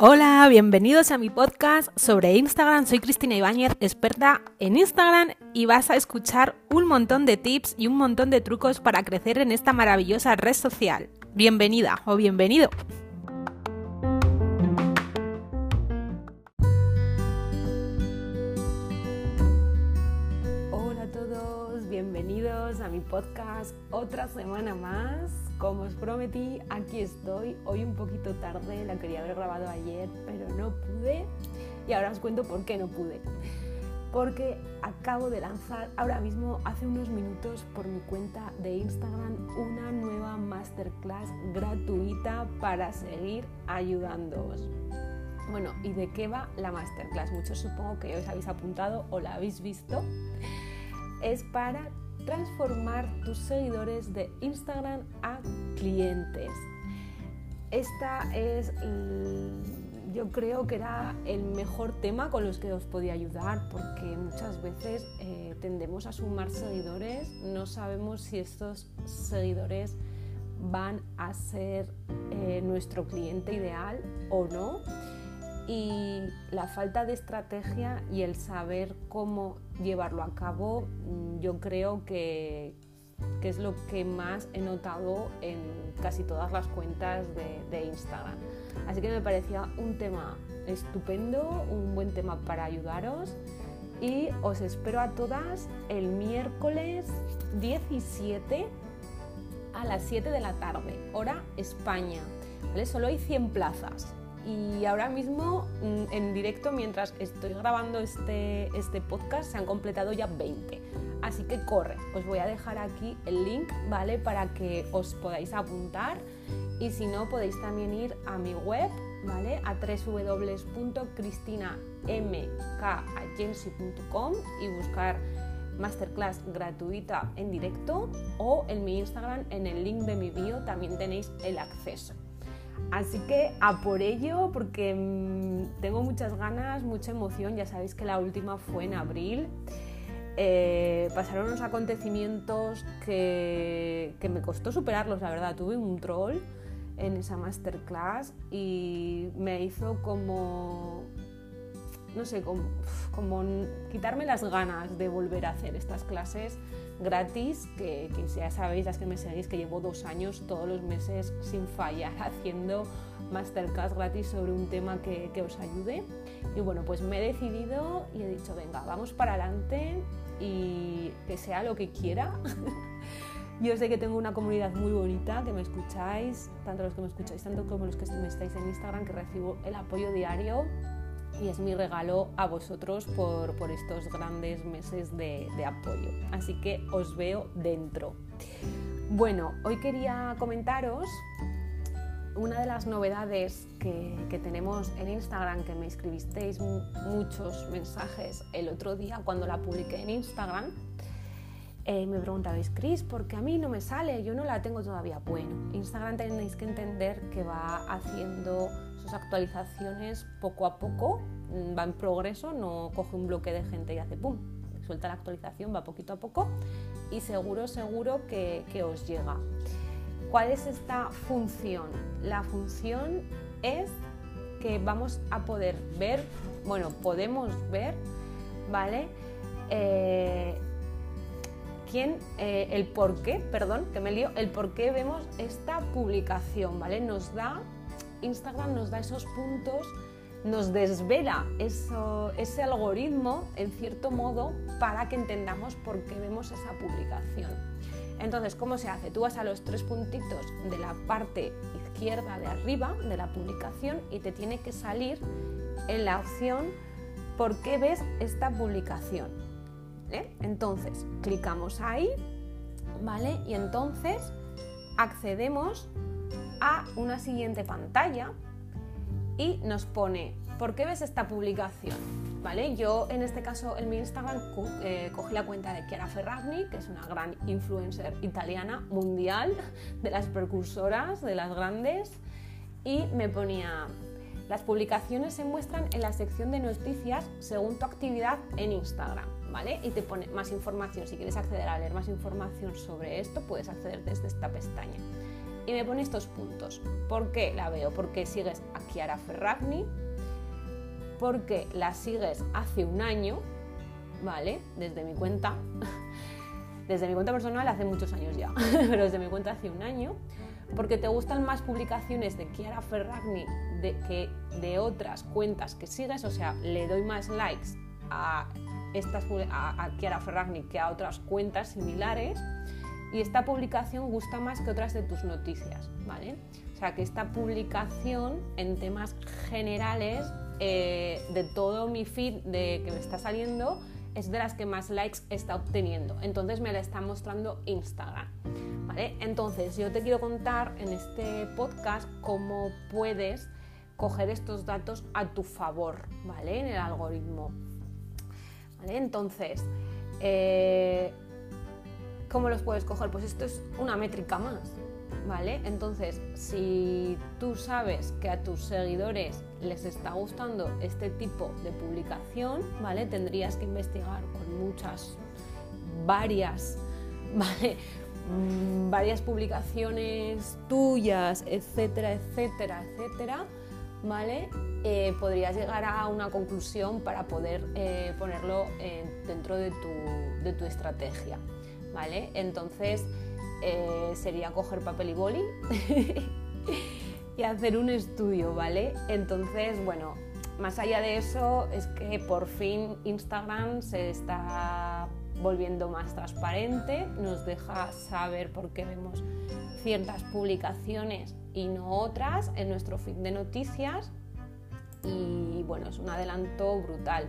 Hola, bienvenidos a mi podcast sobre Instagram. Soy Cristina Ibáñez, experta en Instagram y vas a escuchar un montón de tips y un montón de trucos para crecer en esta maravillosa red social. Bienvenida o bienvenido. Otra semana más como os prometí, aquí estoy. Hoy un poquito tarde, la quería haber grabado ayer, pero no pude. Y ahora os cuento por qué no pude. Porque acabo de lanzar ahora mismo, hace unos minutos, por mi cuenta de Instagram, una nueva masterclass gratuita para seguir ayudándoos. Bueno, ¿y de qué va la masterclass? Muchos supongo que os habéis apuntado o la habéis visto. Es para transformar tus seguidores de Instagram a clientes. Esta es, yo creo que era el mejor tema con los que os podía ayudar porque muchas veces eh, tendemos a sumar seguidores, no sabemos si estos seguidores van a ser eh, nuestro cliente ideal o no y la falta de estrategia y el saber cómo llevarlo a cabo mm, yo creo que, es lo que más he notado en casi todas las cuentas de, de, Instagram. Así que me parecía un tema estupendo, un buen tema para ayudaros y os espero a todas el miércoles 17 a las 7 de la tarde, hora España. ¿vale? Solo hay 100 plazas y ahora mismo mm, en directo mientras estoy grabando este, este podcast se han completado ya 20. Así que corre, os voy a dejar aquí el link, ¿vale? Para que os podáis apuntar y si no podéis también ir a mi web, ¿vale? A www.cristinamkagency.com y buscar masterclass gratuita en directo o en mi Instagram en el link de mi bio también tenéis el acceso. Así que a por ello, porque mm, tengo muchas ganas, mucha emoción. Ya sabéis que la última fue en abril. Eh, pasaron unos acontecimientos que, que, me costó superarlos, la verdad. Tuve un troll en esa masterclass y me hizo como, no sé, como, como quitarme las ganas de volver a hacer estas clases gratis, que, ya sabéis, las que me seguís, que llevo dos años todos los meses sin fallar haciendo masterclass gratis sobre un tema que, os ayude. Y bueno, pues me he decidido y he dicho, venga, vamos para adelante y que sea lo que quiera. Yo sé que tengo una comunidad muy bonita, que me escucháis, tanto los que me escucháis, tanto como los que me estáis en Instagram, que recibo el apoyo diario y es mi regalo a vosotros por, estos grandes meses de, apoyo. Así que os veo dentro. Bueno, hoy quería comentaros una de las novedades que, tenemos en Instagram, que me escribisteis muchos mensajes el otro día cuando la publiqué en Instagram, eh, me preguntabais, Chris, ¿por qué a mí no me sale? Yo no la tengo todavía. Bueno, Instagram tenéis que entender que va haciendo actualizaciones poco a poco, mm, va en progreso, no coge un bloque de gente y hace pum, suelta la actualización, va poquito a poco y seguro, seguro que, que os llega. ¿Cuál es esta función? La función es que vamos a poder ver, bueno, podemos ver, ¿vale? Eh, quién, eh, el por qué, perdón, que me lío, el por qué vemos esta publicación, ¿vale? Nos da Instagram nos da esos puntos, nos desvela ese algoritmo, en cierto modo, para que entendamos por qué vemos esa publicación. Entonces, ¿cómo se hace? Tú vas a los tres puntitos de la parte izquierda de arriba de la publicación y te tiene que salir en la opción ¿por qué ves esta publicación? ¿Eh? Entonces, clicamos ahí, ¿vale? Y entonces accedemos a una siguiente pantalla y nos pone, ¿por qué ves esta publicación? ¿Vale? Yo en este caso en mi Instagram eh, cogí la cuenta de Chiara Ferragni, que es una gran influencer italiana mundial, de las precursoras, de las grandes, y me ponía, las publicaciones se muestran en la sección de noticias según tu actividad en Instagram. Y te pone más información. Si quieres acceder a leer más información sobre esto, puedes acceder desde esta pestaña. Y me pone estos puntos. ¿Por qué la veo? Porque sigues a Chiara Ferragni, porque la sigues hace un año, ¿vale? Desde mi cuenta. Desde mi cuenta personal hace muchos años ya, pero desde mi cuenta hace un año. Porque te gustan más publicaciones de Chiara Ferragni de, que de otras cuentas que sigues, o sea, le doy más likes a, estas, a, a Chiara Ferragni que a otras cuentas similares y esta publicación gusta más que otras de tus noticias, ¿vale? O sea, que esta publicación en temas generales eh, de todo mi feed de que me está saliendo es de las que más likes está obteniendo. Entonces me la está mostrando Instagram. ¿vale? Entonces yo te quiero contar en este podcast cómo puedes coger estos datos a tu favor, ¿vale? En el algoritmo. ¿Vale? Entonces, eh, ¿cómo los puedes coger? Pues esto es una métrica más, ¿vale? Entonces, si tú sabes que a tus seguidores les está gustando este tipo de publicación, ¿vale? Tendrías que investigar con muchas, varias, ¿vale? Mm, varias publicaciones tuyas, etcétera, etcétera, etcétera, ¿vale? Eh, podrías llegar a una conclusión para poder eh, ponerlo dentro de tu, de tu estrategia, ¿vale? Entonces, eh, sería coger papel y boli y hacer un estudio, ¿vale? Entonces, bueno, más allá de eso, es que por fin Instagram se está volviendo más transparente, nos deja saber por qué vemos ciertas publicaciones y no otras en nuestro feed de noticias y bueno, es un adelanto brutal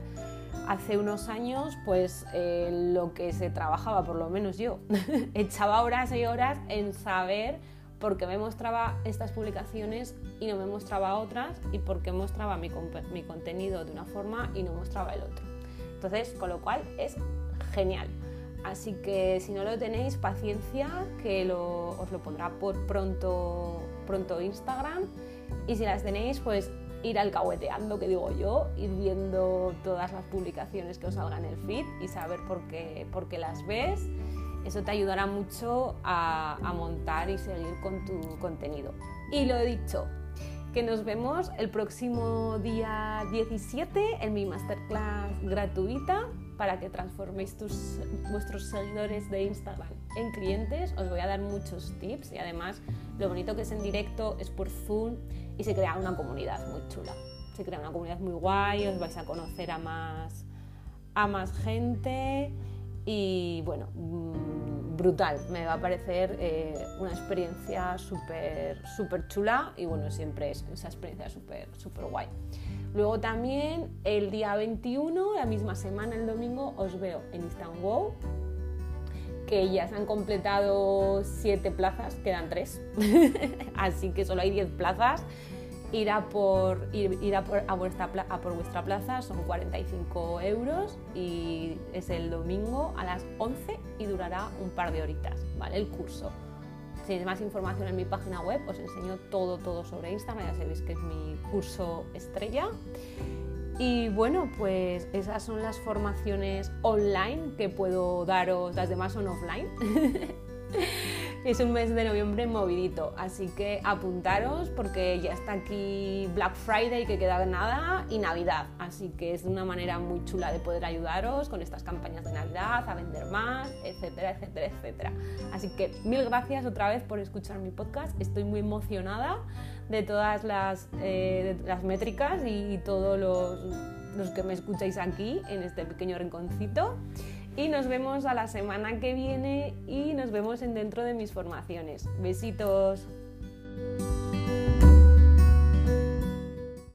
hace unos años, pues eh, lo que se trabajaba, por lo menos yo, echaba horas y horas en saber por qué me mostraba estas publicaciones y no me mostraba otras y por qué mostraba mi, mi contenido de una forma y no mostraba el otro. Entonces, con lo cual es genial. Así que si no lo tenéis, paciencia, que os lo pondrá por pronto, pronto Instagram. Y si las tenéis, pues ir alcahueteando, que digo yo, ir viendo todas las publicaciones que os salgan en el feed y saber por qué, por qué las ves. Eso te ayudará mucho a, a montar y seguir con tu contenido. Y lo he dicho, que nos vemos el próximo día 17 en mi masterclass gratuita para que transforméis tus, vuestros seguidores de Instagram en clientes. Os voy a dar muchos tips y además lo bonito que es en directo es por Zoom y se crea una comunidad muy chula. Se crea una comunidad muy guay, os vais a conocer a más, a más gente y bueno, mm, brutal. Me va a parecer eh, una experiencia súper chula y bueno, siempre es esa experiencia súper súper guay. Luego también el día 21, la misma semana, el domingo, os veo en Istanbul, que ya se han completado 7 plazas, quedan 3, así que solo hay 10 plazas ir a por, ir, a, por, a, vuestra, a por vuestra plaza son 45 euros y es el domingo a las 11 y durará un par de horitas, ¿vale? El curso. Si tenéis más información en mi página web, os enseño todo, todo sobre Instagram, ya sabéis que es mi curso estrella. Y bueno, pues esas son las formaciones online que puedo daros, las demás son offline. es un mes de noviembre movidito, así que apuntaros porque ya está aquí Black Friday que queda nada y Navidad, así que es una manera muy chula de poder ayudaros con estas campañas de Navidad, a vender más, etcétera, etcétera, etcétera. Así que mil gracias otra vez por escuchar mi podcast, estoy muy emocionada de todas las, eh, las métricas y, todos los, los que me escucháis aquí en este pequeño rinconcito y nos vemos a la semana que viene y nos vemos en dentro de mis formaciones. Besitos.